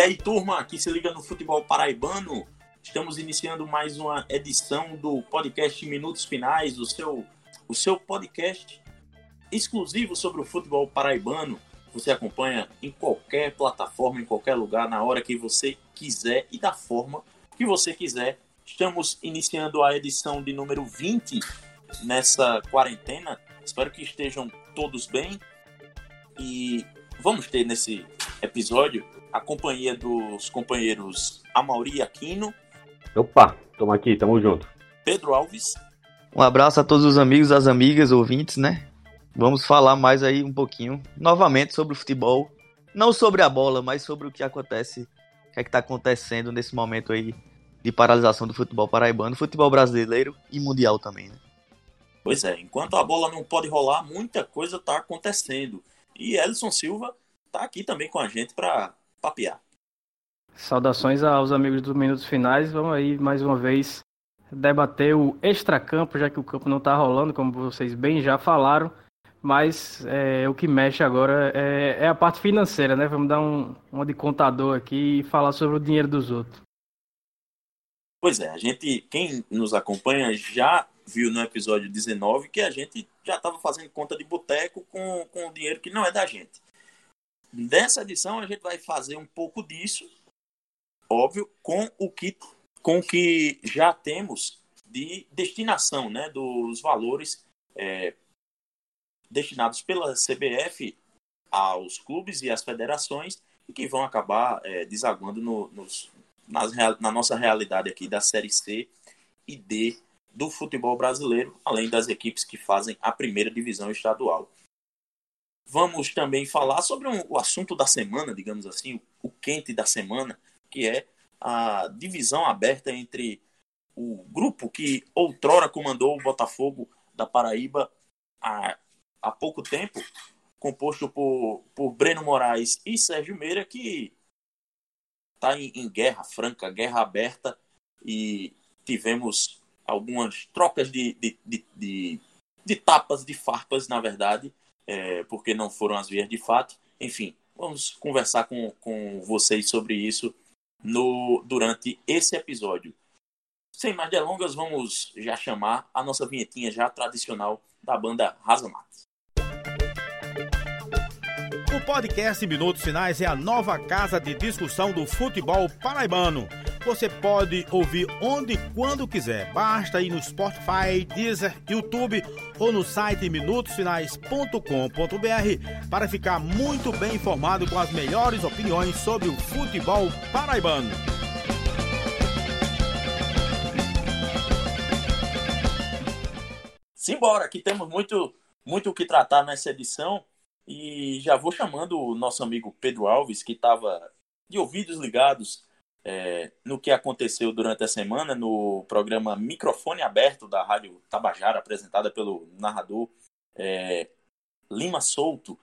E aí, turma, que se liga no futebol paraibano, estamos iniciando mais uma edição do podcast Minutos Finais, o seu, o seu podcast exclusivo sobre o futebol paraibano. Você acompanha em qualquer plataforma, em qualquer lugar, na hora que você quiser e da forma que você quiser. Estamos iniciando a edição de número 20 nessa quarentena. Espero que estejam todos bem. E vamos ter nesse episódio a companhia dos companheiros Amauri Aquino. Opa, tamo aqui, tamo junto. Pedro Alves. Um abraço a todos os amigos, as amigas, ouvintes, né? Vamos falar mais aí um pouquinho, novamente, sobre o futebol. Não sobre a bola, mas sobre o que acontece, o que é que tá acontecendo nesse momento aí de paralisação do futebol paraibano, futebol brasileiro e mundial também, né? Pois é, enquanto a bola não pode rolar, muita coisa tá acontecendo. E Ellison Silva tá aqui também com a gente para papear. Saudações aos amigos dos Minutos Finais. Vamos aí mais uma vez debater o extracampo, já que o campo não está rolando, como vocês bem já falaram. Mas é, o que mexe agora é, é, a parte financeira, né? Vamos dar um, uma de contador aqui e falar sobre o dinheiro dos outros. Pois é, a gente, quem nos acompanha já viu no episódio 19 que a gente já estava fazendo conta de boteco com, com o dinheiro que não é da gente. Nessa edição a gente vai fazer um pouco disso, óbvio, com o que, com o que já temos de destinação, né, dos valores é, destinados pela CBF aos clubes e às federações e que vão acabar é, desaguando no, nos, nas, na nossa realidade aqui da Série C e D do futebol brasileiro, além das equipes que fazem a primeira divisão estadual. Vamos também falar sobre um, o assunto da semana, digamos assim, o, o quente da semana, que é a divisão aberta entre o grupo que outrora comandou o Botafogo da Paraíba há, há pouco tempo, composto por, por Breno Moraes e Sérgio Meira, que está em, em, guerra franca, guerra aberta, e tivemos algumas trocas de, de, de, de, de tapas, de farpas, na verdade, é, porque não foram as vias de fato. Enfim, vamos conversar com, com vocês sobre isso no, durante esse episódio. Sem mais delongas, vamos já chamar a nossa vinhetinha já tradicional da banda Razamatas. O podcast Minutos Finais é a nova casa de discussão do futebol paraibano você pode ouvir onde e quando quiser. Basta ir no Spotify, Deezer, YouTube ou no site minutosfinais.com.br para ficar muito bem informado com as melhores opiniões sobre o futebol paraibano. Simbora, aqui temos muito muito o que tratar nessa edição e já vou chamando o nosso amigo Pedro Alves, que estava de ouvidos ligados é, no que aconteceu durante a semana no programa Microfone Aberto da Rádio Tabajara, apresentada pelo narrador é, Lima Souto.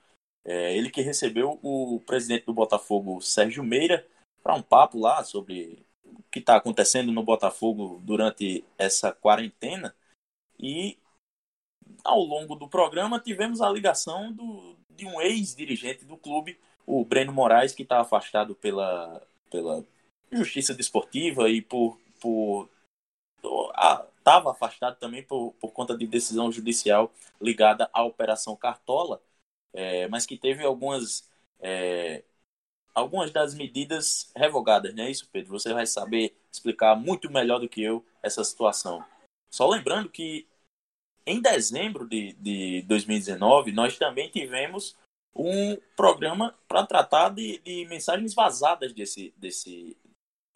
É, ele que recebeu o presidente do Botafogo, Sérgio Meira, para um papo lá sobre o que está acontecendo no Botafogo durante essa quarentena. E ao longo do programa tivemos a ligação do, de um ex-dirigente do clube, o Breno Moraes, que está afastado pela, pela justiça desportiva e por por estava afastado também por, por conta de decisão judicial ligada à operação Cartola, é, mas que teve algumas é, algumas das medidas revogadas, não é isso, Pedro? Você vai saber explicar muito melhor do que eu essa situação. Só lembrando que em dezembro de, de 2019 nós também tivemos um programa para tratar de, de mensagens vazadas desse, desse,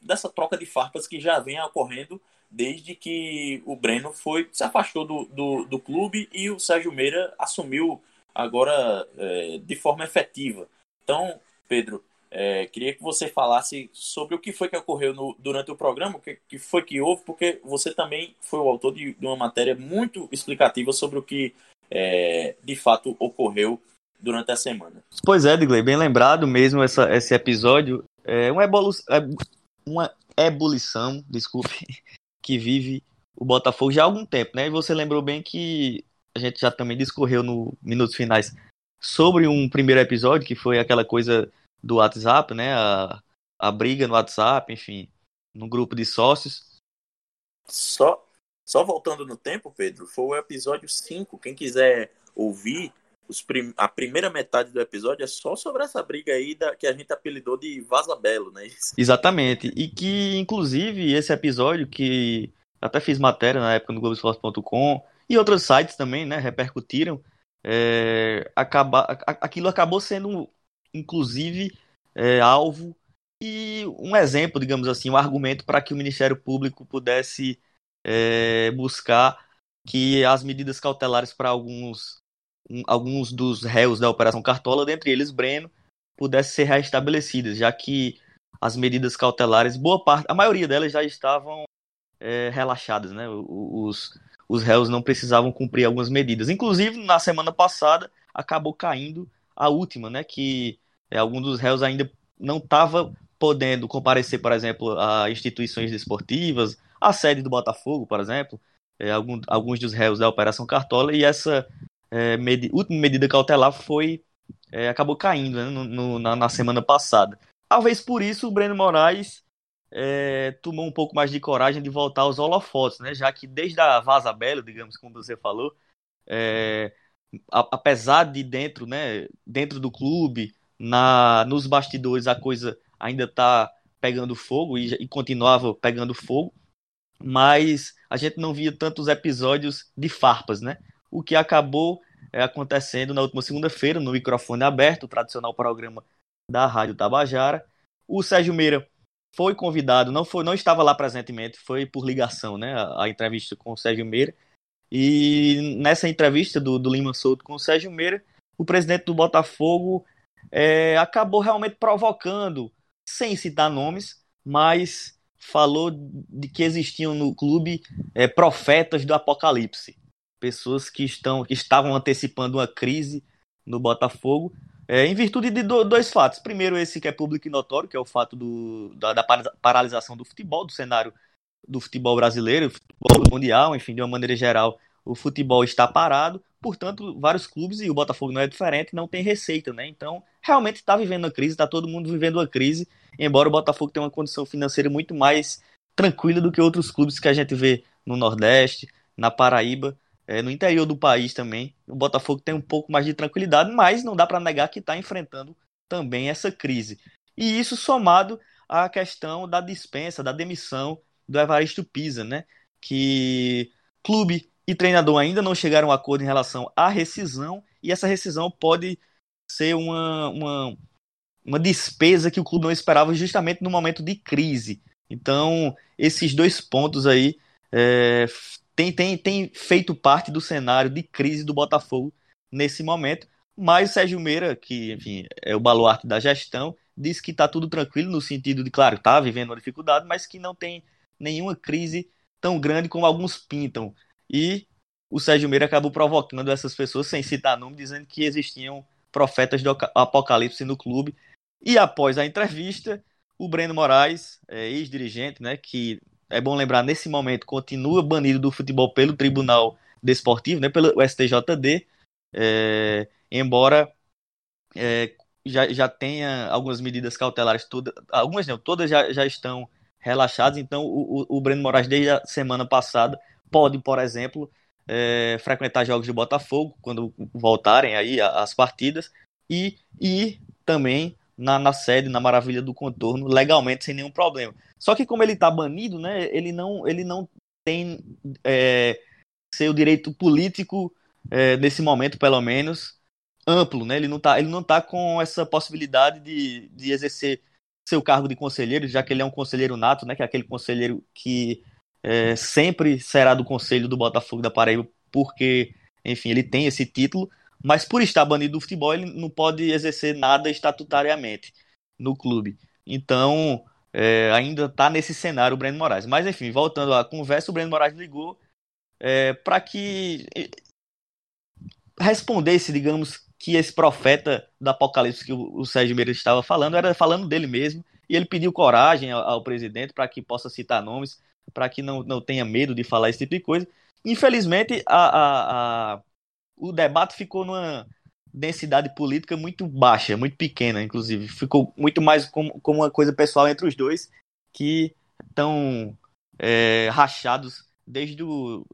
dessa troca de farpas que já vem ocorrendo desde que o Breno foi se afastou do, do, do clube e o Sérgio Meira assumiu agora é, de forma efetiva. Então, Pedro, é, queria que você falasse sobre o que foi que ocorreu no, durante o programa, o que, que, foi que houve, porque você também foi o autor de, de uma matéria muito explicativa sobre o que é, de fato ocorreu durante a semana. Pois é, Digley, bem lembrado mesmo essa, esse episódio. É uma evolução, é uma ebulição, desculpe, que vive o Botafogo já há algum tempo, né? E você lembrou bem que a gente já também discorreu no minutos finais sobre um primeiro episódio que foi aquela coisa do WhatsApp, né? A, a briga no WhatsApp, enfim, no grupo de sócios. Só, só voltando no tempo, Pedro, foi o episódio 5. Quem quiser ouvir, prim... a primeira metade do episódio é só sobre essa briga aí da... que a gente apelidou de Vaza Belo, né? Exatamente. E que, inclusive, esse episódio que até fiz matéria na época no Globoesporte.com e outros sites também, né, repercutiram. É, acaba, aquilo acabou sendo, inclusive, é, alvo e um exemplo, digamos assim, um argumento para que o Ministério Público pudesse é, buscar que as medidas cautelares para alguns, um, alguns dos réus da Operação Cartola, dentre eles Breno, pudessem ser restabelecidas, já que as medidas cautelares, boa parte, a maioria delas já estavam é, relaxadas, né? Os, os réus não precisavam cumprir algumas medidas. Inclusive, na semana passada, acabou caindo a última, né? Que é, algum dos réus ainda não estava podendo comparecer, por exemplo, a instituições desportivas, a sede do Botafogo, por exemplo, é, algum, alguns dos réus da Operação Cartola, e essa é, medi última medida cautelar foi é, acabou caindo né, no, no, na, na, semana passada. Talvez por isso o Breno Moraes é, tomou um pouco mais de coragem de voltar aos holofotes, né? Já que desde a Vaza Belo, digamos, como você falou, é, a, apesar de dentro, né, dentro do clube, na, nos bastidores a coisa ainda está pegando fogo e, e, continuava pegando fogo, mas a gente não via tantos episódios de farpas, né? O que acabou é, acontecendo na última segunda-feira, no microfone aberto, o tradicional programa da Rádio Tabajara. O Sérgio Meira foi convidado, não foi, não estava lá presentemente, foi por ligação, né, a, a entrevista com o Sérgio Meira. E nessa entrevista do, do Lima Souto com o Sérgio Meira, o presidente do Botafogo é, acabou realmente provocando, sem citar nomes, mas falou de que existiam no clube é, profetas do apocalipse, pessoas que estão que estavam antecipando uma crise no Botafogo é, em virtude de dois fatos. Primeiro, esse que é público e notório, que é o fato do, da, da paralisação do futebol, do cenário do futebol brasileiro, futebol mundial, enfim, de uma maneira geral, o futebol está parado. Portanto, vários clubes, e o Botafogo não é diferente, não tem receita, né? Então, realmente está vivendo uma crise, está todo mundo vivendo uma crise, embora o Botafogo tenha uma condição financeira muito mais tranquila do que outros clubes que a gente vê no Nordeste, na Paraíba é, no interior do país também, o Botafogo tem um pouco mais de tranquilidade, mas não dá para negar que está enfrentando também essa crise. E isso somado à questão da dispensa, da demissão do Evaristo Pisa, né? Que clube e treinador ainda não chegaram a acordo em relação à rescisão, e essa rescisão pode ser uma, uma, uma despesa que o clube não esperava justamente no momento de crise. Então, esses dois pontos aí é, tem, tem, tem feito parte do cenário de crise do Botafogo nesse momento. Mas o Sérgio Meira, que enfim, é o baluarte da gestão, diz que está tudo tranquilo no sentido de, claro, está vivendo uma dificuldade, mas que não tem nenhuma crise tão grande como alguns pintam. E o Sérgio Meira acabou provocando essas pessoas, sem citar nome, dizendo que existiam profetas do apocalipse no clube. E após a entrevista, o Breno Moraes, é, ex-dirigente, né, que é bom lembrar, nesse momento, continua banido do futebol pelo Tribunal Desportivo, né, pelo STJD, é, embora é, já, já tenha algumas medidas cautelares, todas, algumas não, todas já, já estão relaxadas, então o, o, o Breno Moraes, desde a semana passada, pode, por exemplo, é, frequentar jogos de Botafogo, quando voltarem aí as partidas, e, e também na, na sede, na Maravilha do Contorno, legalmente, sem nenhum problema. Só que como ele está banido, né, ele não, ele não tem é, seu direito político, é, nesse momento, pelo menos, amplo, né? Ele não está ele não tá com essa possibilidade de, de exercer seu cargo de conselheiro, já que ele é um conselheiro nato, né? Que é aquele conselheiro que é, sempre será do conselho do Botafogo da Paraíba, porque, enfim, ele tem esse título, mas por estar banido do futebol, ele não pode exercer nada estatutariamente no clube. Então, é, ainda está nesse cenário o Breno Moraes. Mas, enfim, voltando à conversa, o Breno Moraes ligou é, para que respondesse, digamos, que esse profeta do Apocalipse que o, o Sérgio Meira estava falando era falando dele mesmo. E ele pediu coragem ao, ao presidente para que possa citar nomes, para que não, não tenha medo de falar esse tipo de coisa. Infelizmente, a, a, a o debate ficou numa, densidade política muito baixa, muito pequena, inclusive. Ficou muito mais como, como uma coisa pessoal entre os dois, que estão é, rachados desde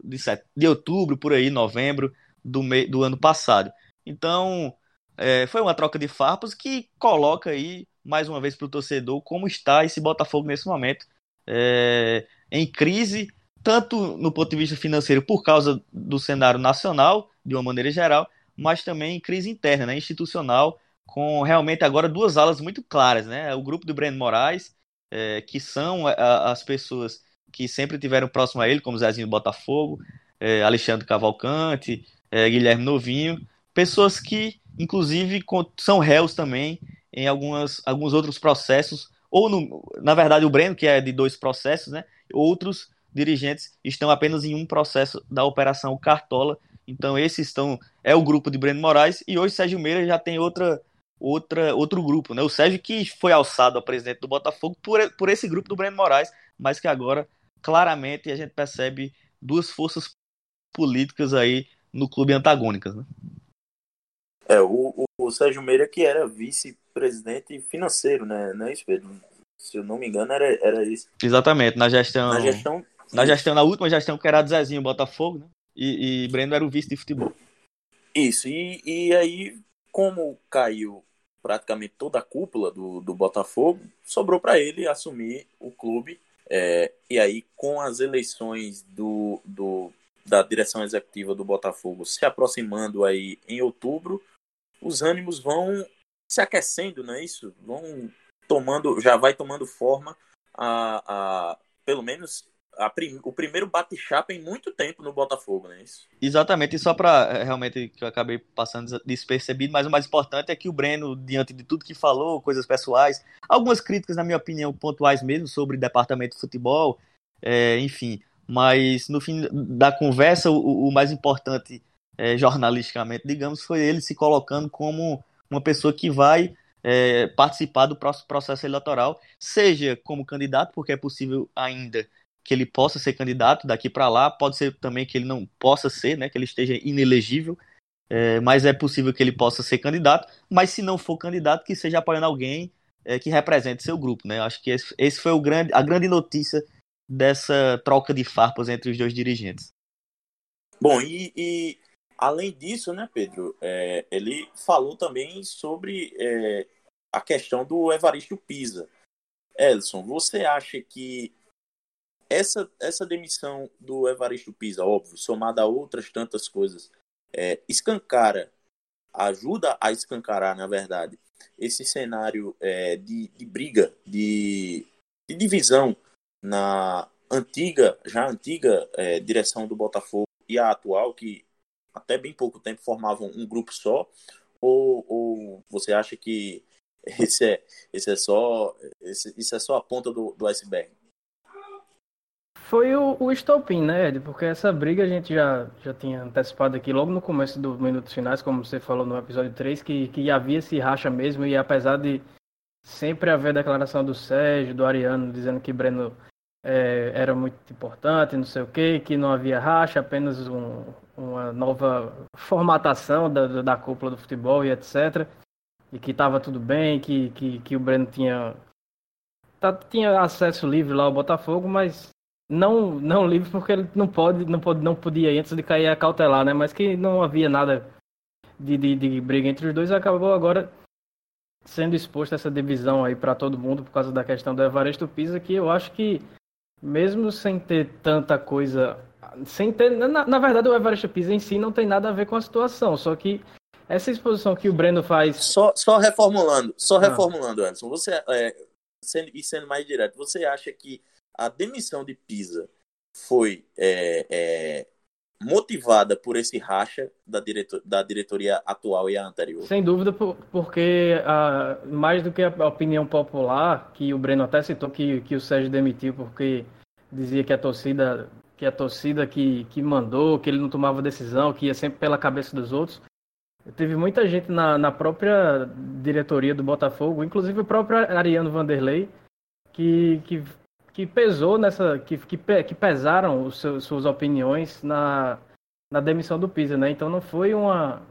de, set... de outubro, por aí, novembro do, me... do ano passado. Então, é, foi uma troca de farpas que coloca aí, mais uma vez, para o torcedor, como está esse Botafogo nesse momento. É, em crise, tanto no ponto de vista financeiro, por causa do cenário nacional, de uma maneira geral, mas também crise interna, né, institucional, com realmente agora duas alas muito claras. Né? O grupo do Breno Moraes, é, que são a, as pessoas que sempre tiveram próximo a ele, como Zezinho Botafogo, é, Alexandre Cavalcante, é, Guilherme Novinho, pessoas que, inclusive, são réus também em algumas, alguns outros processos, ou, no, na verdade, o Breno, que é de dois processos, né? outros dirigentes estão apenas em um processo da Operação Cartola. Então, esses estão. É o grupo de Breno Moraes, e hoje Sérgio Meira já tem outra, outra, outro grupo, né? O Sérgio que foi alçado a presidente do Botafogo por, por esse grupo do Breno Moraes, mas que agora claramente a gente percebe duas forças políticas aí no clube antagônicas, né? É, o, o, Sérgio Meira que era vice-presidente financeiro, né? Não é isso, Pedro? Se eu não me engano, era, era isso. Exatamente, na gestão. Na gestão. Na gestão, na última gestão, que era do Zezinho Botafogo, né? E, e Breno era o vice de futebol. Isso, e, e aí, como caiu praticamente toda a cúpula do, do Botafogo, sobrou para ele assumir o clube é, e aí, com as eleições do, do, da direção executiva do Botafogo se aproximando aí em outubro, os ânimos vão se aquecendo, não é isso? Vão tomando, já vai tomando forma a, a pelo menos prim, o primeiro bate-chapa em muito tempo no Botafogo, né? Isso. Exatamente, e só para é, realmente que eu acabei passando despercebido, mas o mais importante é que o Breno, diante de tudo que falou, coisas pessoais, algumas críticas, na minha opinião, pontuais mesmo sobre departamento de futebol, é, enfim, mas no fim da conversa, o, o mais importante é, jornalisticamente, digamos, foi ele se colocando como uma pessoa que vai é, participar do próximo processo eleitoral, seja como candidato, porque é possível ainda que ele possa ser candidato daqui para lá, pode ser também que ele não possa ser, né, que ele esteja inelegível, é, mas é possível que ele possa ser candidato, mas se não for candidato, que seja apoiando alguém é, que represente seu grupo, né? Acho que esse, esse foi o grande, a grande notícia dessa troca de farpas entre os dois dirigentes. Bom, e, e além disso, né, Pedro, é, ele falou também sobre é, a questão do Evaristo Pisa. Elson, você acha que essa, essa demissão do Evaristo Pisa, óbvio, somada a outras tantas coisas, é, escancara, ajuda a escancarar, na verdade, esse cenário é, de, de briga, de, de divisão na antiga, já antiga é, direção do Botafogo e a atual, que até bem pouco tempo formavam um grupo só, ou, ou você acha que esse é, esse é só esse, isso é só a ponta do, do iceberg? Foi o, o estopim, né, Ed? Porque essa briga a gente já, já tinha antecipado aqui logo no começo dos minutos finais, como você falou no episódio 3, que, que havia esse racha mesmo, e apesar de sempre haver declaração do Sérgio, do Ariano, dizendo que Breno é, era muito importante, não sei o quê, que não havia racha, apenas um, uma nova formatação da, da cúpula do futebol e etc. E que estava tudo bem, que, que, que o Breno tinha, tá, tinha acesso livre lá ao Botafogo, mas não não livre porque ele não pode não pode não podia antes de cair a cautelar né mas que não havia nada de, de, de briga entre os dois acabou agora sendo exposto essa divisão aí para todo mundo por causa da questão do Evaristo Pisa que eu acho que mesmo sem ter tanta coisa sem ter na, na verdade o Evaristo Pisa em si não tem nada a ver com a situação só que essa exposição que o Breno faz só só reformulando só ah. reformulando Anderson você é, sendo, e sendo mais direto você acha que a demissão de Pisa foi é, é, motivada por esse racha da, diretor, da diretoria atual e a anterior? Sem dúvida, porque uh, mais do que a opinião popular, que o Breno até citou que, que o Sérgio demitiu porque dizia que a torcida que a torcida que, que mandou, que ele não tomava decisão, que ia sempre pela cabeça dos outros. Teve muita gente na, na própria diretoria do Botafogo, inclusive o próprio Ariano Vanderlei, que, que que pesou nessa. que, que, que pesaram os seus, suas opiniões na, na demissão do Pisa, né? Então não foi uma,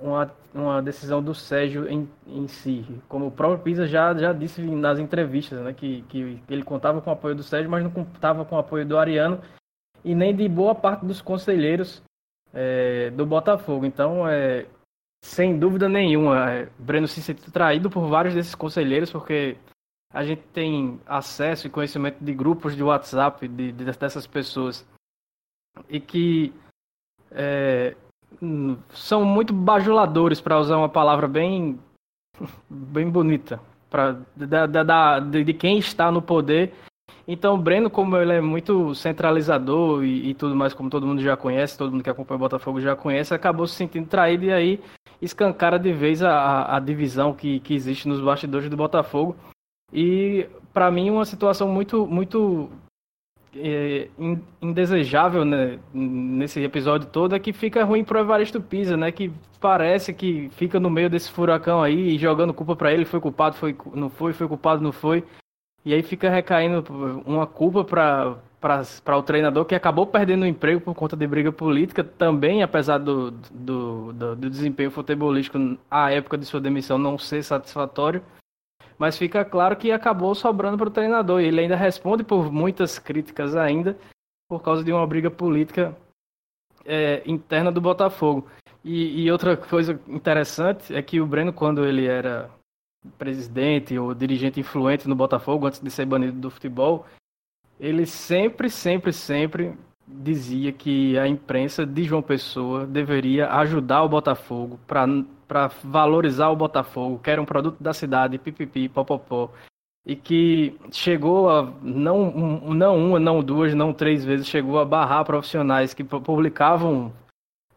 uma, uma decisão do Sérgio em, em si. Como o próprio Pisa já, já disse nas entrevistas, né, que, que ele contava com o apoio do Sérgio, mas não contava com o apoio do Ariano e nem de boa parte dos conselheiros é, do Botafogo. Então, é, sem dúvida nenhuma, é, Breno se sentiu traído por vários desses conselheiros, porque a gente tem acesso e conhecimento de grupos de WhatsApp de, de dessas pessoas e que é, são muito bajuladores, para usar uma palavra bem, bem bonita, pra, da, da, da, de quem está no poder. Então, o Breno, como ele é muito centralizador e, e, tudo mais, como todo mundo já conhece, todo mundo que acompanha o Botafogo já conhece, acabou se sentindo traído e aí escancara de vez a, a divisão que, que existe nos bastidores do Botafogo. E, para mim, uma situação muito, muito é, indesejável né, nesse episódio todo é que fica ruim pro Evaristo Pisa, né? Que parece que fica no meio desse furacão aí e jogando culpa para ele, foi culpado, foi, não foi, foi culpado, não foi. E aí fica recaindo uma culpa para para o treinador que acabou perdendo o emprego por conta de briga política também, apesar do, do, do, do desempenho futebolístico à época de sua demissão não ser satisfatório mas fica claro que acabou sobrando para o treinador. E ele ainda responde por muitas críticas ainda, por causa de uma briga política é, interna do Botafogo. E, e, outra coisa interessante é que o Breno, quando ele era presidente ou dirigente influente no Botafogo, antes de ser banido do futebol, ele sempre, sempre, sempre dizia que a imprensa de João Pessoa deveria ajudar o Botafogo para valorizar o Botafogo, que era um produto da cidade, pipipi, popopó, e que chegou a, não, não uma, não duas, não três vezes, chegou a barrar profissionais que publicavam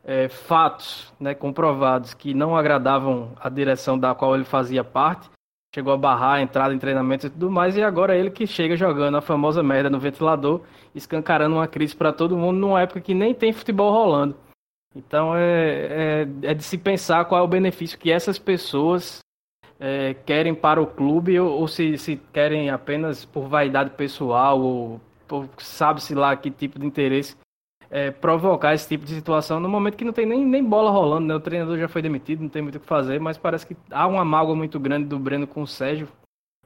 é, fatos né, comprovados que não agradavam a direção da qual ele fazia parte, chegou a barrar a entrada em treinamento e tudo mais, e agora é ele que chega jogando a famosa merda no ventilador, escancarando uma crise para todo mundo numa época que nem tem futebol rolando. Então é, é, é, de se pensar qual é o benefício que essas pessoas é, querem para o clube ou, ou se, se, querem apenas por vaidade pessoal ou sabe-se lá que tipo de interesse é, provocar esse tipo de situação no momento que não tem nem, nem bola rolando, né? O treinador já foi demitido, não tem muito o que fazer, mas parece que há uma mágoa muito grande do Breno com o Sérgio,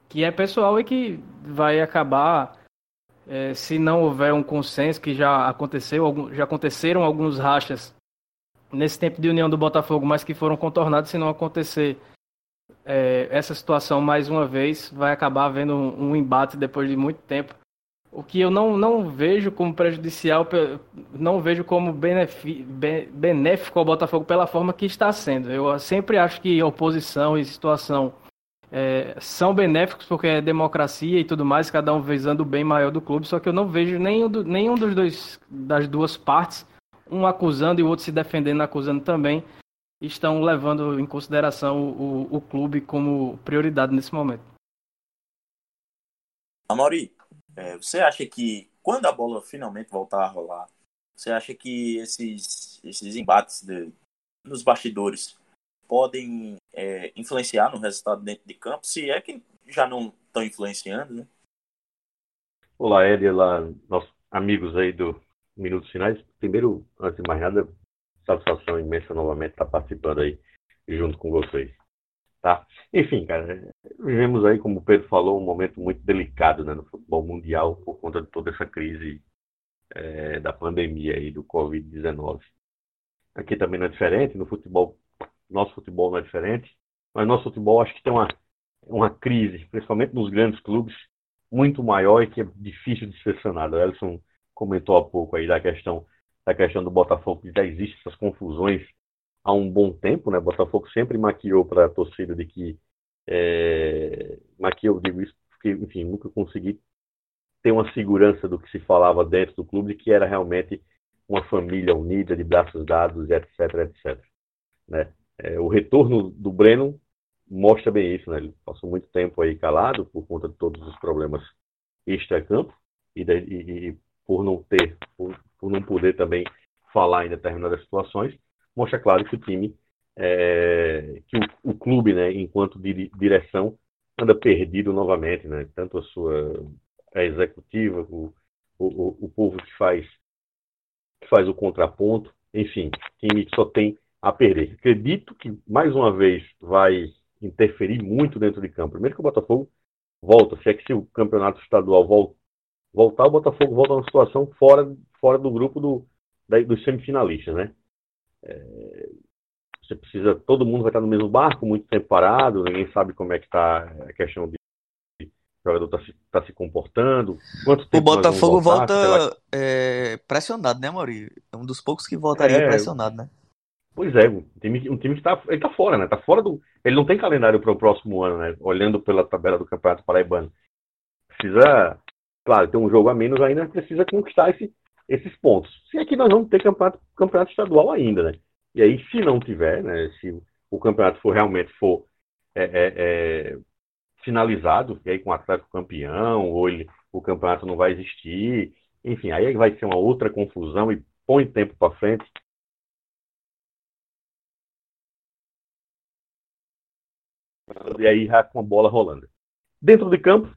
que é pessoal e que vai acabar é, se não houver um consenso que já aconteceu, já aconteceram alguns rachas nesse tempo de união do Botafogo, mas que foram contornados se não acontecer é, essa situação mais uma vez, vai acabar havendo um, um, embate depois de muito tempo. O que eu não, não vejo como prejudicial, não vejo como benéfico ao Botafogo pela forma que está sendo. Eu sempre acho que oposição e situação é, são benéficos porque é democracia e tudo mais, cada um visando o bem maior do clube, só que eu não vejo nenhum, do, nenhum dos dois, das duas partes um acusando e o outro se defendendo, acusando também, estão levando em consideração o, o, clube como prioridade nesse momento. Amori, é, você acha que quando a bola finalmente voltar a rolar, você acha que esses, esses embates de, nos bastidores podem é, influenciar no resultado dentro de campo? Se é que já não estão influenciando, né? Olá, Ed, olá, nossos amigos aí do minutos finais. Primeiro, antes de mais nada, satisfação imensa novamente estar participando aí junto com vocês. Tá? Enfim, cara, vivemos aí, como o Pedro falou, um momento muito delicado né, no futebol mundial por conta de toda essa crise é, da pandemia aí do Covid-19. Aqui também não é diferente, no futebol, nosso futebol não é diferente, mas nosso futebol acho que tem uma, uma crise, principalmente nos grandes clubes, muito maior e que é difícil de ser sanada. O Elson comentou há pouco aí da questão da questão do Botafogo, que já existem essas confusões há um bom tempo, né? Botafogo sempre maquiou para a torcida de que é, maquiou, digo isso porque, enfim, nunca consegui ter uma segurança do que se falava dentro do clube, que era realmente uma família unida, de braços dados, etc, etc. Né? É, o retorno do Breno mostra bem isso, né? Ele passou muito tempo aí calado por conta de todos os problemas extra-campo e, e, e, por não ter, por, por não poder também falar em determinadas situações, mostra claro que o time, é, que o, o, clube, né, enquanto di, direção, anda perdido novamente, né? Tanto a sua a executiva, o, o, o povo que faz que faz o contraponto, enfim, time que só tem a perder. Acredito que, mais uma vez, vai interferir muito dentro de campo. Primeiro que o Botafogo volta, se é que se o campeonato estadual volta, voltar, o Botafogo volta a uma situação fora, fora do grupo do, da, dos semifinalistas, né? É, você precisa, todo mundo vai estar no mesmo barco, muito tempo parado, ninguém sabe como é que está a questão de o jogador está se, tá se comportando. Quanto tempo o Botafogo volta é, pressionado, né, Mauri? É um dos poucos que voltaria é, pressionado, né? Pois é, um time, um time que está ele tá fora, né? Tá fora do. Ele não tem calendário para o próximo ano, né? Olhando pela tabela do Campeonato Paraibano. Precisa, claro, ter um jogo a menos ainda, precisa conquistar esse, esses pontos. Se é nós vamos ter campeonato, campeonato estadual ainda, né? E aí, se não tiver, né? Se o campeonato for realmente for é, é, é, finalizado, e aí com o Atlético campeão, ou ele, o campeonato não vai existir, enfim, aí vai ser uma outra confusão e põe tempo para frente. E aí já com a bola rolando. Dentro de campo,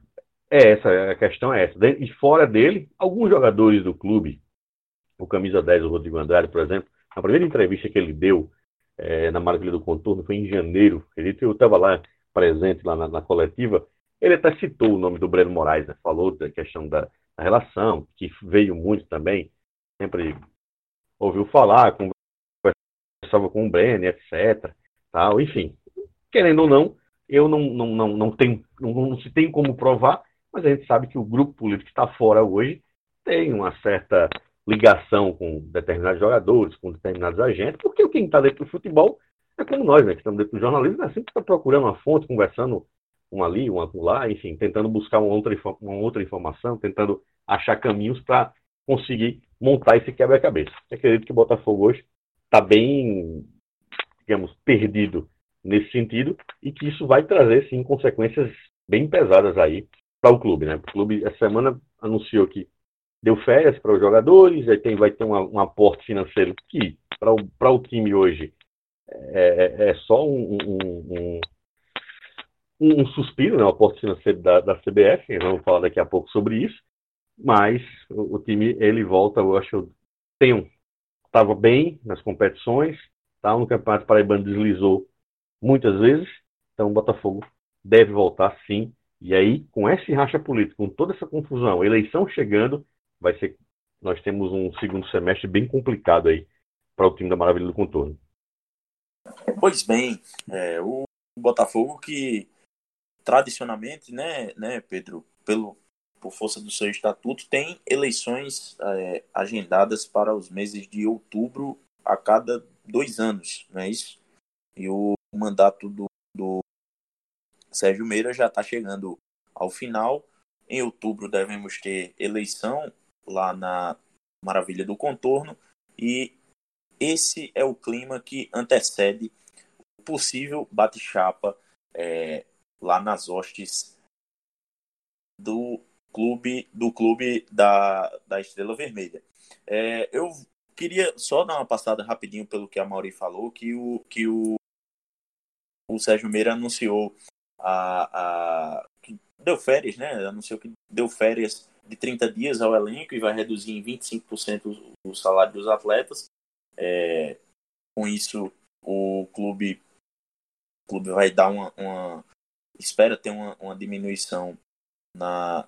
é essa, a questão é essa. E fora dele, alguns jogadores do clube, o camisa 10, o Rodrigo Andrade, por exemplo, a primeira entrevista que ele deu é, na Maravilha do Contorno foi em janeiro. Ele, eu estava lá presente lá na, na, coletiva. Ele até citou o nome do Breno Moraes, né? falou da questão da, da, relação, que veio muito também, sempre ouviu falar, conversava com o Breno, etc. Tal. Enfim, querendo ou não, eu não, não, não, não tenho, não, não se tem como provar, mas a gente sabe que o grupo político que está fora hoje tem uma certa ligação com determinados jogadores, com determinados agentes, porque quem está dentro do futebol é como nós, né, que estamos dentro do jornalismo, né, sempre está procurando uma fonte, conversando um ali, um lá, enfim, tentando buscar uma outra, uma outra informação, tentando achar caminhos para conseguir montar esse quebra-cabeça. Acredito que o Botafogo hoje está bem, digamos, perdido nesse sentido e que isso vai trazer, sim, consequências bem pesadas aí para o clube, né? O clube, essa semana, anunciou que deu férias para os jogadores, aí tem, vai ter uma, um aporte financeiro que, para o, o time hoje, é, é, é só um, um, um, um, suspiro, né, o aporte financeiro da, da CBF, vamos falar daqui a pouco sobre isso, mas o, o time, ele volta, eu acho, tem um, estava bem nas competições, tá, no Campeonato Paraibano deslizou muitas vezes, então o Botafogo deve voltar sim, e aí, com esse racha político, com toda essa confusão, eleição chegando, vai ser. Nós temos um segundo semestre bem complicado aí para o time da Maravilha do Contorno. Pois bem, é, o Botafogo que tradicionalmente, né, né, Pedro, pelo por força do seu estatuto, tem eleições é, agendadas para os meses de outubro a cada dois anos, não é isso? E o mandato do, do Sérgio Meira já está chegando ao final. Em outubro devemos ter eleição lá na Maravilha do Contorno e esse é o clima que antecede o possível bate-chapa é, lá nas hostes do clube do clube da, da Estrela Vermelha. É, eu queria só dar uma passada rapidinho pelo que a Mauri falou, que o, que o, o Sérgio Meira anunciou a, a que deu férias, né? Anunciou que deu férias de 30 dias ao elenco e vai reduzir em 25% o salário dos atletas. É, com isso, o clube, o clube vai dar uma, uma espera ter uma, uma diminuição na,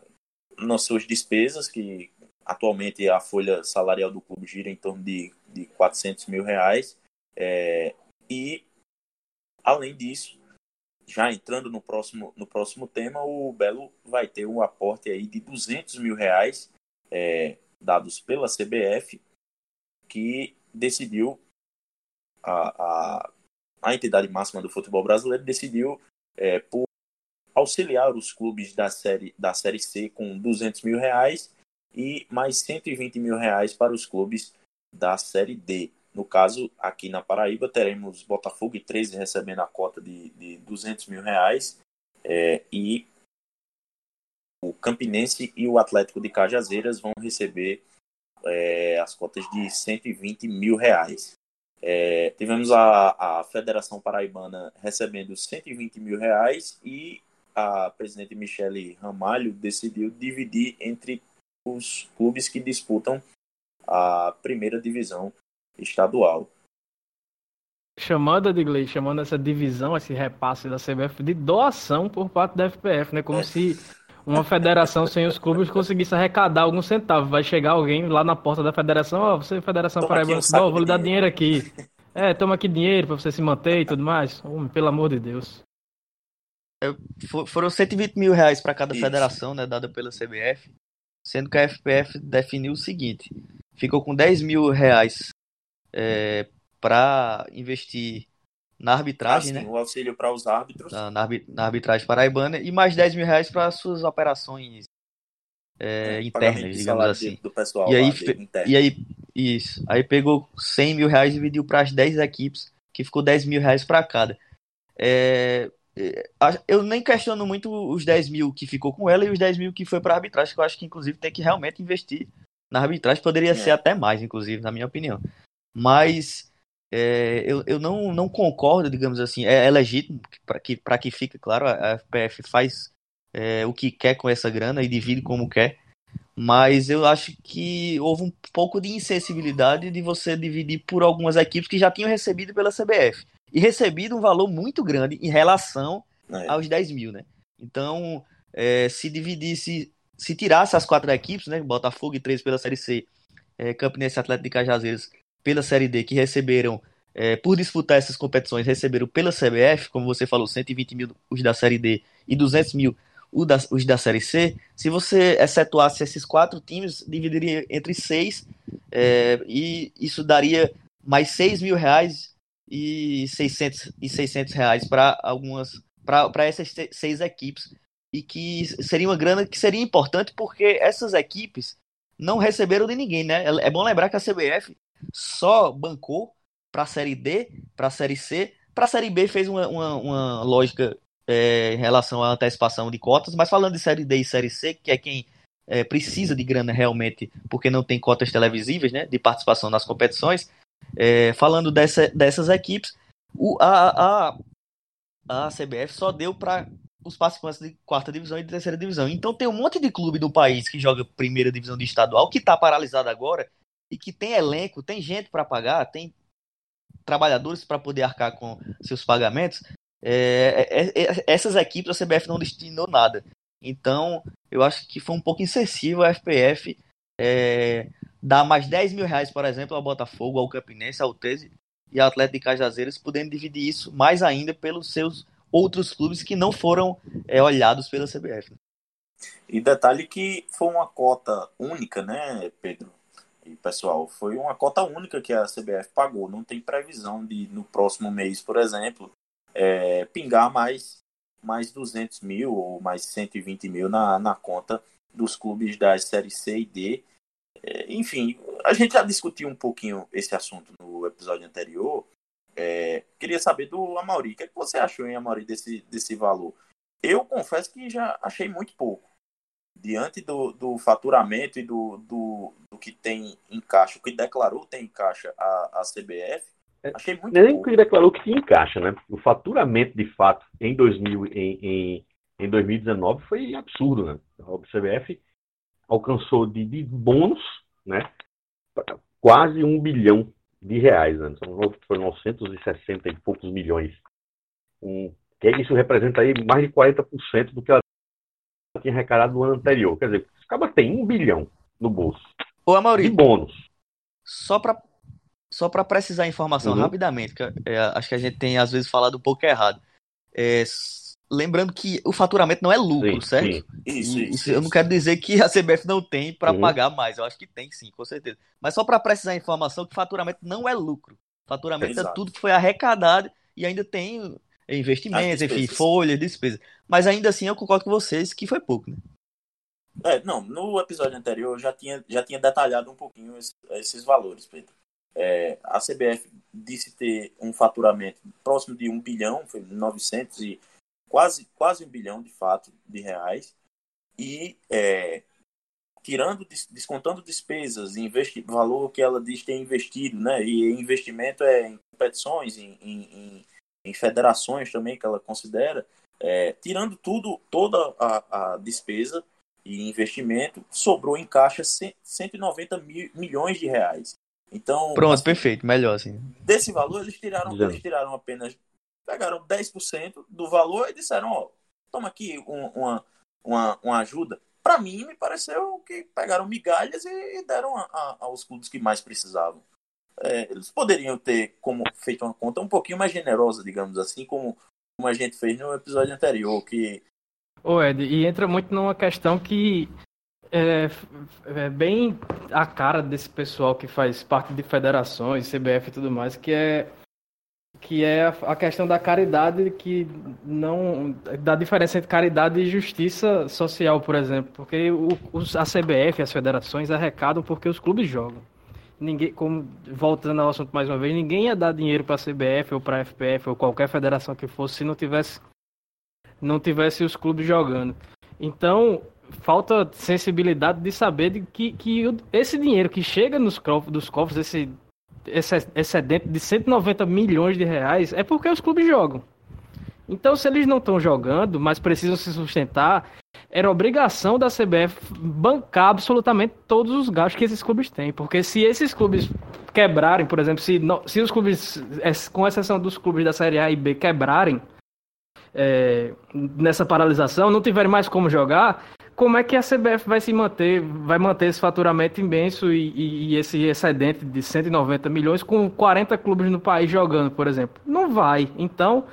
nas suas despesas, que atualmente a folha salarial do clube gira em torno de, de 400 mil reais. É, e, além disso, já entrando no próximo, no próximo tema, o Belo vai ter um aporte aí de 200 mil reais é, dados pela CBF, que decidiu, a, a, a entidade máxima do futebol brasileiro decidiu é, por auxiliar os clubes da série, da série C com 200 mil reais e mais 120 mil reais para os clubes da série D. No caso, aqui na Paraíba, teremos Botafogo e 13 recebendo a cota de, de 200 mil reais é, e o Campinense e o Atlético de Cajazeiras vão receber é, as cotas de 120 mil reais. É, tivemos a, a Federação Paraibana recebendo 120 mil reais e a presidente Michele Ramalho decidiu dividir entre os clubes que disputam a primeira divisão estadual. chamando, Edgley, chamando essa divisão, esse repasse da CBF de doação por parte da FPF, né? Como é. se uma federação sem os clubes conseguisse arrecadar algum centavo. Vai chegar alguém lá na porta da federação, ó, oh, você, Federação Paraibana, um vou lhe dar dinheiro aqui. É, toma aqui dinheiro para você se manter e tudo mais. Oh, pelo amor de Deus. É, foram 120 mil reais para cada Isso. federação, né, dada pela CBF, sendo que a FPF definiu o seguinte: ficou com 10 mil reais é, para investir na arbitragem, ah, sim, né? O auxílio para os árbitros. Na, na, na, arbitragem paraibana e mais 10 mil reais para suas operações é, é, internas, digamos assim. Do pessoal e, aí, e aí, isso. Aí pegou 100 mil reais e dividiu para as 10 equipes, que ficou 10 mil reais para cada. É, é eu nem questiono muito os 10 mil que ficou com ela e os 10 mil que foi para arbitragem, que eu acho que inclusive tem que realmente investir na arbitragem, poderia é. ser até mais, inclusive, na minha opinião. Mas é, eu, eu não, não concordo, digamos assim, é, é legítimo para que, que fique claro, a FPF faz é, o que quer com essa grana e divide como quer, mas eu acho que houve um pouco de insensibilidade de você dividir por algumas equipes que já tinham recebido pela CBF e recebido um valor muito grande em relação é. aos 10 mil, né? Então, é, se dividisse, se tirasse as quatro equipes, né, Botafogo e três pela Série C, é, Campinense Atlético de Cajazeiras pela Série D que receberam, é, por disputar essas competições, receberam pela CBF, como você falou, 120 mil os da Série D e 200 mil os da Série C. Se você excetuasse esses quatro times, dividiria entre seis é, e isso daria mais 6 mil reais e 600, e 600 reais para algumas para essas seis equipes e que seria uma grana que seria importante porque essas equipes não receberam de ninguém, né? É bom lembrar que a CBF só bancou para a Série D, para a Série C, para a Série B fez uma, uma, uma lógica é, em relação à antecipação de cotas, mas falando de Série D e Série C, que é quem é, precisa de grana realmente, porque não tem cotas televisíveis, né, de participação nas competições, é, falando dessa, dessas equipes, o, a, a, a CBF só deu para os participantes de quarta divisão e de terceira divisão. Então tem um monte de clube do país que joga primeira divisão de estadual que está paralisado agora e que tem elenco, tem gente para pagar, tem trabalhadores para poder arcar com seus pagamentos, é, é, é, essas equipes a CBF não destinou nada. Então, eu acho que foi um pouco insensível a FPF é, dar mais 10 mil reais, por exemplo, ao Botafogo, ao Campinense, ao Tese e ao Atlético de Cajazeiras, podendo dividir isso mais ainda pelos seus outros clubes que não foram é, olhados pela CBF. E detalhe que foi uma cota única, né, Pedro? E, pessoal, foi uma cota única que a CBF pagou. Não tem previsão de, no próximo mês, por exemplo, é, pingar mais, mais 200 mil ou mais 120 mil na, na conta dos clubes das séries C e D. É, enfim, a gente já discutiu um pouquinho esse assunto no episódio anterior. É, queria saber do Amauri. O que, é que você achou, hein, Amauri, desse, desse valor? Eu confesso que já achei muito pouco diante do, do faturamento e do, do, do, que tem em caixa, o que declarou tem em caixa a, a CBF, é, achei muito Nem pouco. que declarou que tinha em caixa, né? O faturamento, de fato, em, 2000, em, em, em 2019 foi absurdo, né? A CBF alcançou de, de bônus, né? Quase um bilhão de reais, né? São, foi 960 e poucos milhões. Um, que isso representa aí mais de 40% do que ela tinha arrecadado no ano anterior. Quer dizer, acaba tem um bilhão no bolso. Ô, Amaury, de bônus. Só para só para precisar a informação uhum. rapidamente, que, é, acho que a gente tem às vezes falado um pouco errado. É, lembrando que o faturamento não é lucro, sim, certo? Sim. Isso, isso, isso, Eu não quero dizer que a CBF não tem para uhum. pagar mais, eu acho que tem sim, com certeza. Mas só para precisar a informação que faturamento não é lucro. Faturamento é Exato. é tudo que foi arrecadado e ainda tem investimentos, enfim, folha, despesa. Mas ainda assim eu concordo com vocês que foi pouco, né? É, não, no episódio anterior eu já tinha, já tinha detalhado um pouquinho esses, esses valores, Pedro. É, a CBF disse ter um faturamento próximo de um bilhão, foi 900 e quase, quase um bilhão de fato de reais. E é, tirando, descontando despesas, investi valor que ela diz ter investido, né? E investimento é em competições, em, em, em federações também que ela considera, é, tirando tudo, toda a, a, despesa e investimento, sobrou em caixa 190 mil, milhões de reais. Então, Pronto, assim, perfeito, melhor assim. desse valor eles tiraram, eles tiraram apenas pegaram 10% do valor e disseram, ó, toma aqui um- uma, uma, uma ajuda. Para mim, me pareceu que pegaram migalhas e deram a- a- aos clubes que mais precisavam. É, eles poderiam ter como feito uma conta um pouquinho mais generosa, digamos assim, como, como a gente fez no episódio anterior, que Ô Ed, e entra muito numa questão que é, é bem a cara desse pessoal que faz parte de federações, CBF e tudo mais, que é que é a- questão da caridade que não da diferença entre caridade e justiça social, por exemplo, porque o, a CBF, as federações arrecadam porque os clubes jogam. Ninguém, como voltando ao assunto mais uma vez, ninguém ia dar dinheiro para a CBF ou para a FPF ou qualquer federação que fosse se não tivesse não tivesse os clubes jogando. Então, falta sensibilidade de saber de que, que esse dinheiro que chega nos cofres, dos cofres, esse, esse excedente de 190 milhões de reais, é porque os clubes jogam. Então, se eles não estão jogando, mas precisam se sustentar, era obrigação da CBF bancar absolutamente todos os gastos que esses clubes têm. Porque se esses clubes quebrarem, por exemplo, se, não- se os clubes, com exceção dos clubes da Série A e B, quebrarem, é, nessa paralisação, não tiverem mais como jogar, como é que a CBF vai se manter, vai manter esse faturamento imenso e, e- e esse excedente de 190 milhões com 40 clubes no país jogando, por exemplo? Não vai. Então,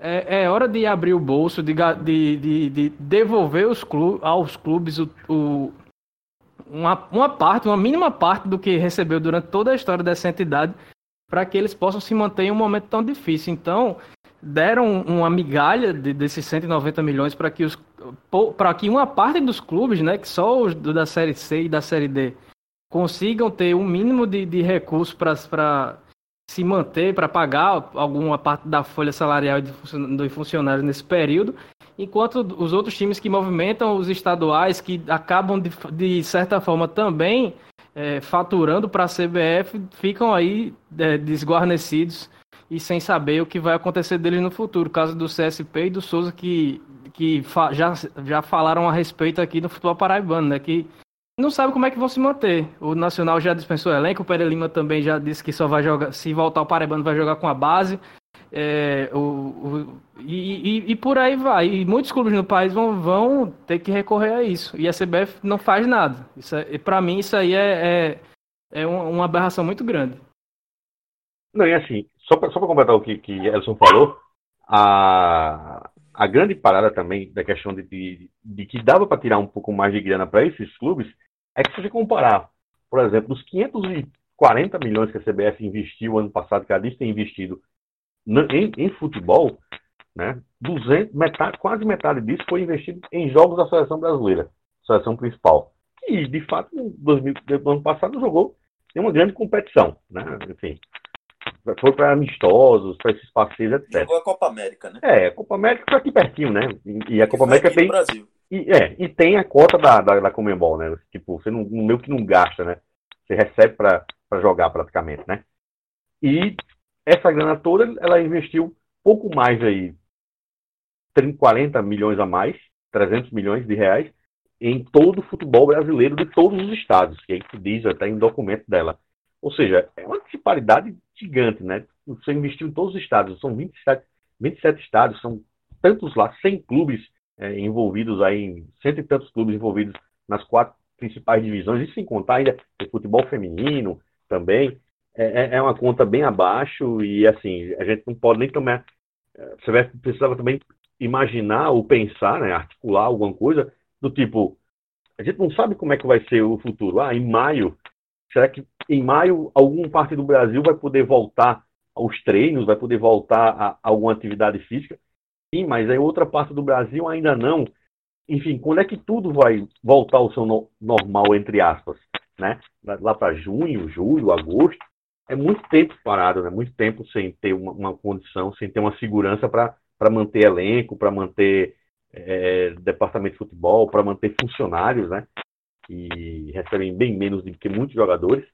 é, é hora de abrir o bolso, de, de, de- de devolver os aos clubes o, o- uma, uma parte, uma mínima parte do que recebeu durante toda a história dessa entidade, para que eles possam se manter em um momento tão difícil. Então, deram uma migalha de- desses 190 milhões para que que uma parte dos clubes, né, que só os da série C e da série D consigam ter um mínimo de, de recursos para se manter, para pagar alguma parte da folha salarial dos funcionários nesse período, enquanto os outros times que movimentam os estaduais, que acabam de, de certa forma também é, faturando para a CBF, ficam aí é, desguarnecidos e sem saber o que vai acontecer deles no futuro. Caso do CSP e do Souza, que, que já, já falaram a respeito aqui no futebol paraibano, né? Que não sabe como é que vão se manter. O Nacional já dispensou o elenco, o Pere Lima também já disse que só vai jogar, se voltar o Paraibano, vai jogar com a base. É, o, o- e, e- e por aí vai. E muitos clubes no país vão, vão ter que recorrer a isso. E a CBF não faz nada. Isso é, para mim, isso aí é, é, é uma, aberração muito grande. Não, e assim, só para completar o que, que Elson falou, a, a grande parada também da questão de, de, de que dava para tirar um pouco mais de grana para esses clubes é que se você comparar, por exemplo, os 540 milhões que a CBF investiu ano passado, que a Adidas tem investido em, em futebol, né, 200, metade, quase metade disso foi investido em jogos da seleção brasileira, seleção principal. E, de fato, no 2000, no ano passado jogou em uma grande competição, né? Enfim, foi para amistosos, para esses parceiros, etc. jogou a Copa América, né? É, a Copa América foi aqui pertinho, né? E, a Copa América tem, Brasil. E, é, e tem a cota da, da, da Comembol, né? Tipo, você não, meio que não gasta, né? Você recebe para jogar praticamente, né? E essa grana toda, ela investiu pouco mais aí, 30, 40 milhões a mais, 300 milhões de reais, em todo o futebol brasileiro de todos os estados, que aí que diz até em documento dela. Ou seja, é uma disparidade gigante, né? Você investiu em todos os estados, são 27, 27 estados, são tantos lá, 100 clubes é, envolvidos aí, em cento e tantos clubes envolvidos nas quatro principais divisões, e sem contar ainda o futebol feminino também. É, é- é uma conta bem abaixo e, assim, a gente não pode nem tomar. eh, Você vai precisava também imaginar ou pensar, né, articular alguma coisa do tipo, a gente não sabe como é que vai ser o futuro. Ah, em maio, será que em maio alguma parte do Brasil vai poder voltar aos treinos, vai poder voltar a, a alguma atividade física? Sim, mas aí outra parte do Brasil ainda não. Enfim, quando é que tudo vai voltar ao seu no- normal, entre aspas, né? Lá para junho, julho, agosto, é muito tempo parado, né? Muito tempo sem ter uma, uma condição, sem ter uma segurança para manter elenco, para manter é, departamento de futebol, para manter funcionários, né? Que recebem bem menos do que muitos jogadores,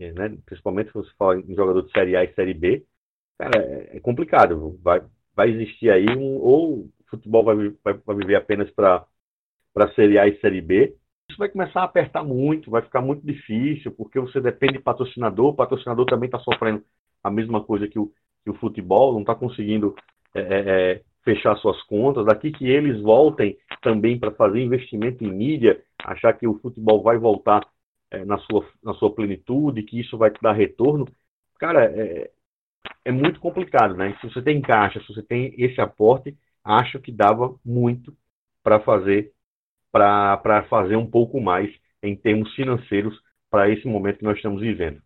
é, né? Principalmente se você fala em jogador de Série A e Série B. Cara, é, é complicado. Vai, vai existir aí um. Ou o futebol vai, vai, vai viver apenas para Série A e Série B, isso vai começar a apertar muito, vai ficar muito difícil, porque você depende de patrocinador, o patrocinador também está sofrendo a mesma coisa que o, que o futebol, não está conseguindo é, é, é, fechar suas contas. Daqui que eles voltem também para fazer investimento em mídia, achar que o futebol vai voltar é, na, sua, na sua plenitude, que isso vai dar retorno, cara, é, é muito complicado, né? Se você tem caixa, se você tem esse aporte, acho que dava muito para fazer para fazer um pouco mais em termos financeiros para esse momento que nós estamos vivendo.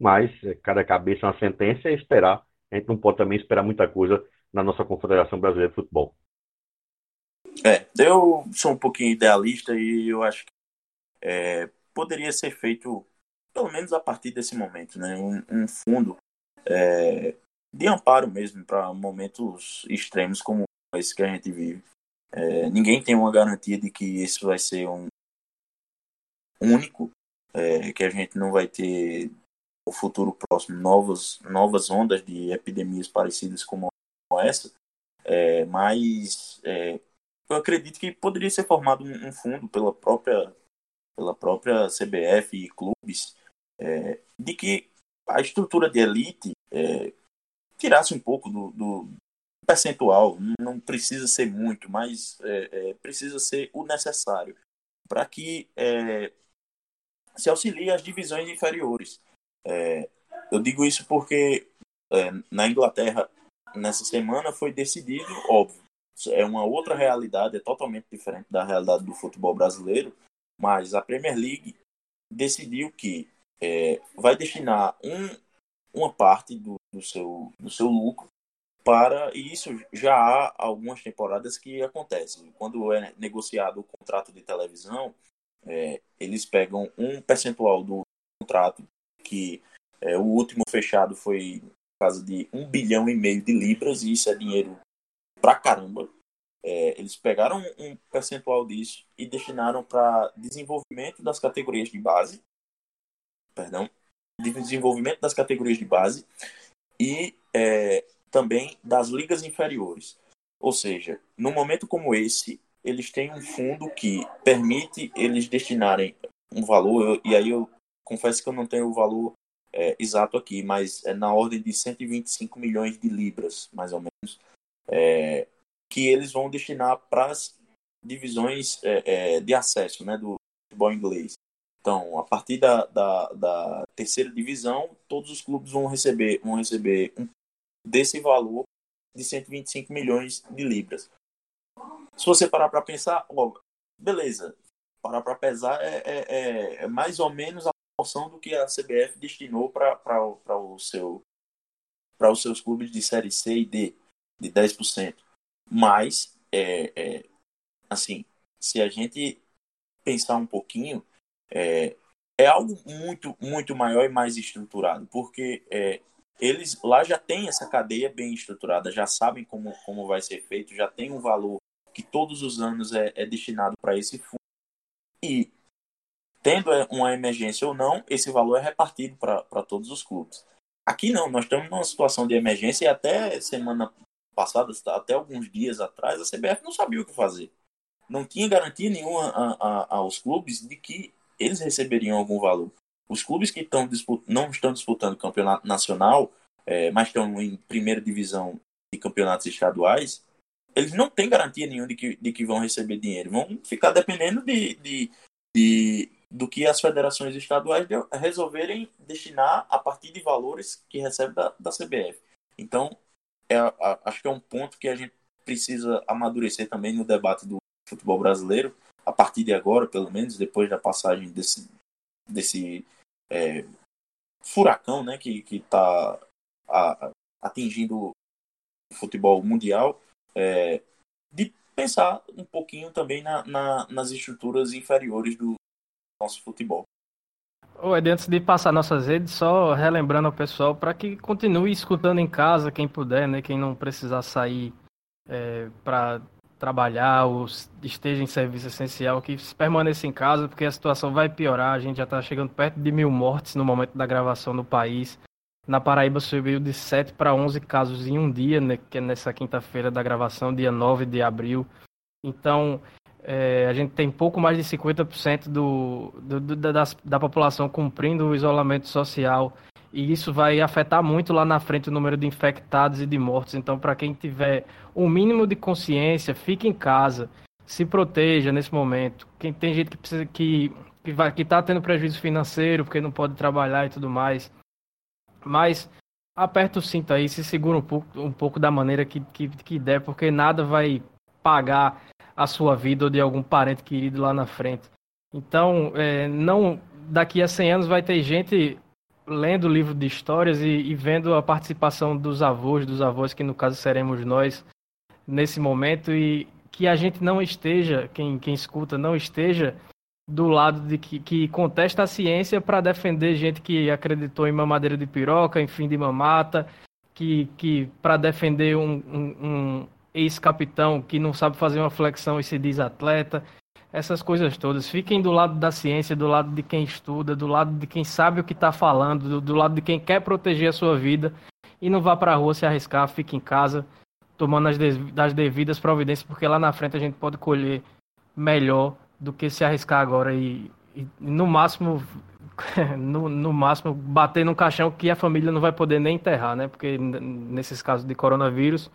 Mas é, cada cabeça é uma sentença e esperar. A gente não pode também esperar muita coisa na nossa Confederação Brasileira de Futebol. É, eu sou um pouquinho idealista e eu acho que é, poderia ser feito, pelo menos a partir desse momento, né, um, um fundo é, de amparo mesmo para momentos extremos como esse que a gente vive. É, ninguém tem uma garantia de que isso vai ser um único, é, que a gente não vai ter no futuro próximo novas, novas ondas de epidemias parecidas como essa, é, mas é, eu acredito que poderia ser formado um, um, fundo pela própria, pela própria CBF e clubes é, de que a estrutura de elite é, tirasse um pouco do, do, percentual, não precisa ser muito, mas é, é, precisa ser o necessário para que é, se auxilie as divisões inferiores. É, eu digo isso porque é, na Inglaterra, nessa semana, foi decidido, óbvio, é uma outra realidade, é totalmente diferente da realidade do futebol brasileiro, mas a Premier League decidiu que é, vai destinar um, uma parte do, do, seu, do seu lucro para e isso já há algumas temporadas que acontece. Quando é negociado o contrato de televisão, é, eles pegam um percentual do contrato que é, o último fechado foi casa de um bilhão e meio de libras e isso é dinheiro pra caramba. É, eles pegaram um percentual disso e destinaram para desenvolvimento das categorias de base, perdão, desenvolvimento das categorias de base e é, também das ligas inferiores. Ou seja, num momento como esse, eles têm um fundo que permite eles destinarem um valor, e aí eu confesso que eu não tenho o valor é, exato aqui, mas é na ordem de 125 milhões de libras, mais ou menos, é, que eles vão destinar para as divisões é, é, de acesso né, do futebol inglês. Então, a partir da, da, da, terceira divisão, todos os clubes vão receber, vão receber um desse valor de 125 milhões de libras. Se você parar para pensar, ó, beleza, parar para pesar é, é, é, é, mais ou menos a porção do que a CBF destinou para o seu para os seus clubes de série C e D de 10%. Mas é, é, assim, se a gente pensar um pouquinho, é, é algo muito muito maior e mais estruturado, porque é, eles lá já tem essa cadeia bem estruturada, já sabem como, como vai ser feito, já tem um valor que todos os anos é, é destinado para esse fundo. E, tendo uma emergência ou não, esse valor é repartido para todos os clubes. Aqui não, nós estamos numa situação de emergência e até semana passada, até alguns dias atrás, a CBF não sabia o que fazer. Não tinha garantia nenhuma a, a, aos clubes de que eles receberiam algum valor. Os clubes que estão não estão disputando campeonato nacional, é, mas estão em primeira divisão de campeonatos estaduais, eles não têm garantia nenhuma de que, de que vão receber dinheiro. Vão ficar dependendo de, de, de do que as federações estaduais resolverem destinar a partir de valores que recebe da, da CBF. Então, é, a, acho que é um ponto que a gente precisa amadurecer também no debate do futebol brasileiro, a partir de agora, pelo menos, depois da passagem desse, desse é, furacão né, que está atingindo o futebol mundial, é, de pensar um pouquinho também na, na, nas estruturas inferiores do nosso futebol. Ô, antes de passar nossas redes, só relembrando ao pessoal para que continue escutando em casa, quem puder, né? Quem não precisar sair é, para trabalhar ou esteja em serviço essencial, que permaneça em casa, porque a situação vai piorar. A gente já está chegando perto de mil mortes no momento da gravação no país. Na Paraíba subiu de 7 para 11 casos em um dia, né, que é nessa quinta-feira da gravação, dia 9 de abril. Então, É, a gente tem pouco mais de 50% do, do, do da, da população cumprindo o isolamento social e isso vai afetar muito lá na frente o número de infectados e de mortos. Então, para quem tiver o mínimo de consciência, fique em casa, se proteja nesse momento. Quem tem gente que precisa que que vai que está tendo prejuízo financeiro porque não pode trabalhar e tudo mais, mas aperta o cinto aí, se segura um pouco, um pouco da maneira que, que, que der, porque nada vai pagar a sua vida ou de algum parente querido lá na frente. Então, é, não daqui a 100 anos vai ter gente lendo livro de histórias e, e, vendo a participação dos avós, dos avós que no caso seremos nós nesse momento e que a gente não esteja, quem, quem escuta não esteja do lado de que, que contesta a ciência para defender gente que acreditou em mamadeira de piroca, em fim de mamata, que, que para defender um, um, um ex-capitão que não sabe fazer uma flexão e se diz atleta. Essas coisas todas. Fiquem do lado da ciência, do lado de quem estuda, do lado de quem sabe o que está falando, do, do, lado de quem quer proteger a sua vida. E não vá para a rua se arriscar, fique em casa, tomando as, das devidas providências, porque lá na frente a gente pode colher melhor do que se arriscar agora e, e no máximo no, no, máximo bater num caixão que a família não vai poder nem enterrar, né? Porque nesses casos de coronavírus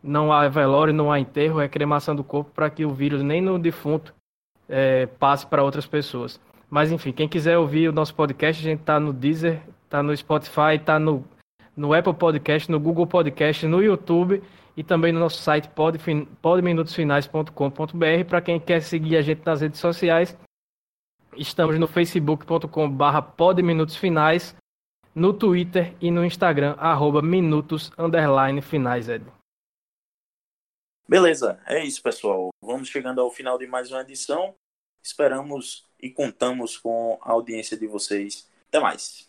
não há velório, não há enterro, é cremação do corpo para que o vírus nem no defunto é, passe para outras pessoas. Mas enfim, quem quiser ouvir o nosso podcast, a gente está no Deezer, está no Spotify, está no, no Apple Podcast, no Google Podcast, no YouTube e também no nosso site podminutosfinais.com.br. Para quem quer seguir a gente nas redes sociais, estamos no facebook.com.br podminutosfinais, no Twitter e no Instagram, arroba minutos, finais, Ed. Beleza, é isso, pessoal. Vamos chegando ao final de mais uma edição. Esperamos e contamos com a audiência de vocês. Até mais.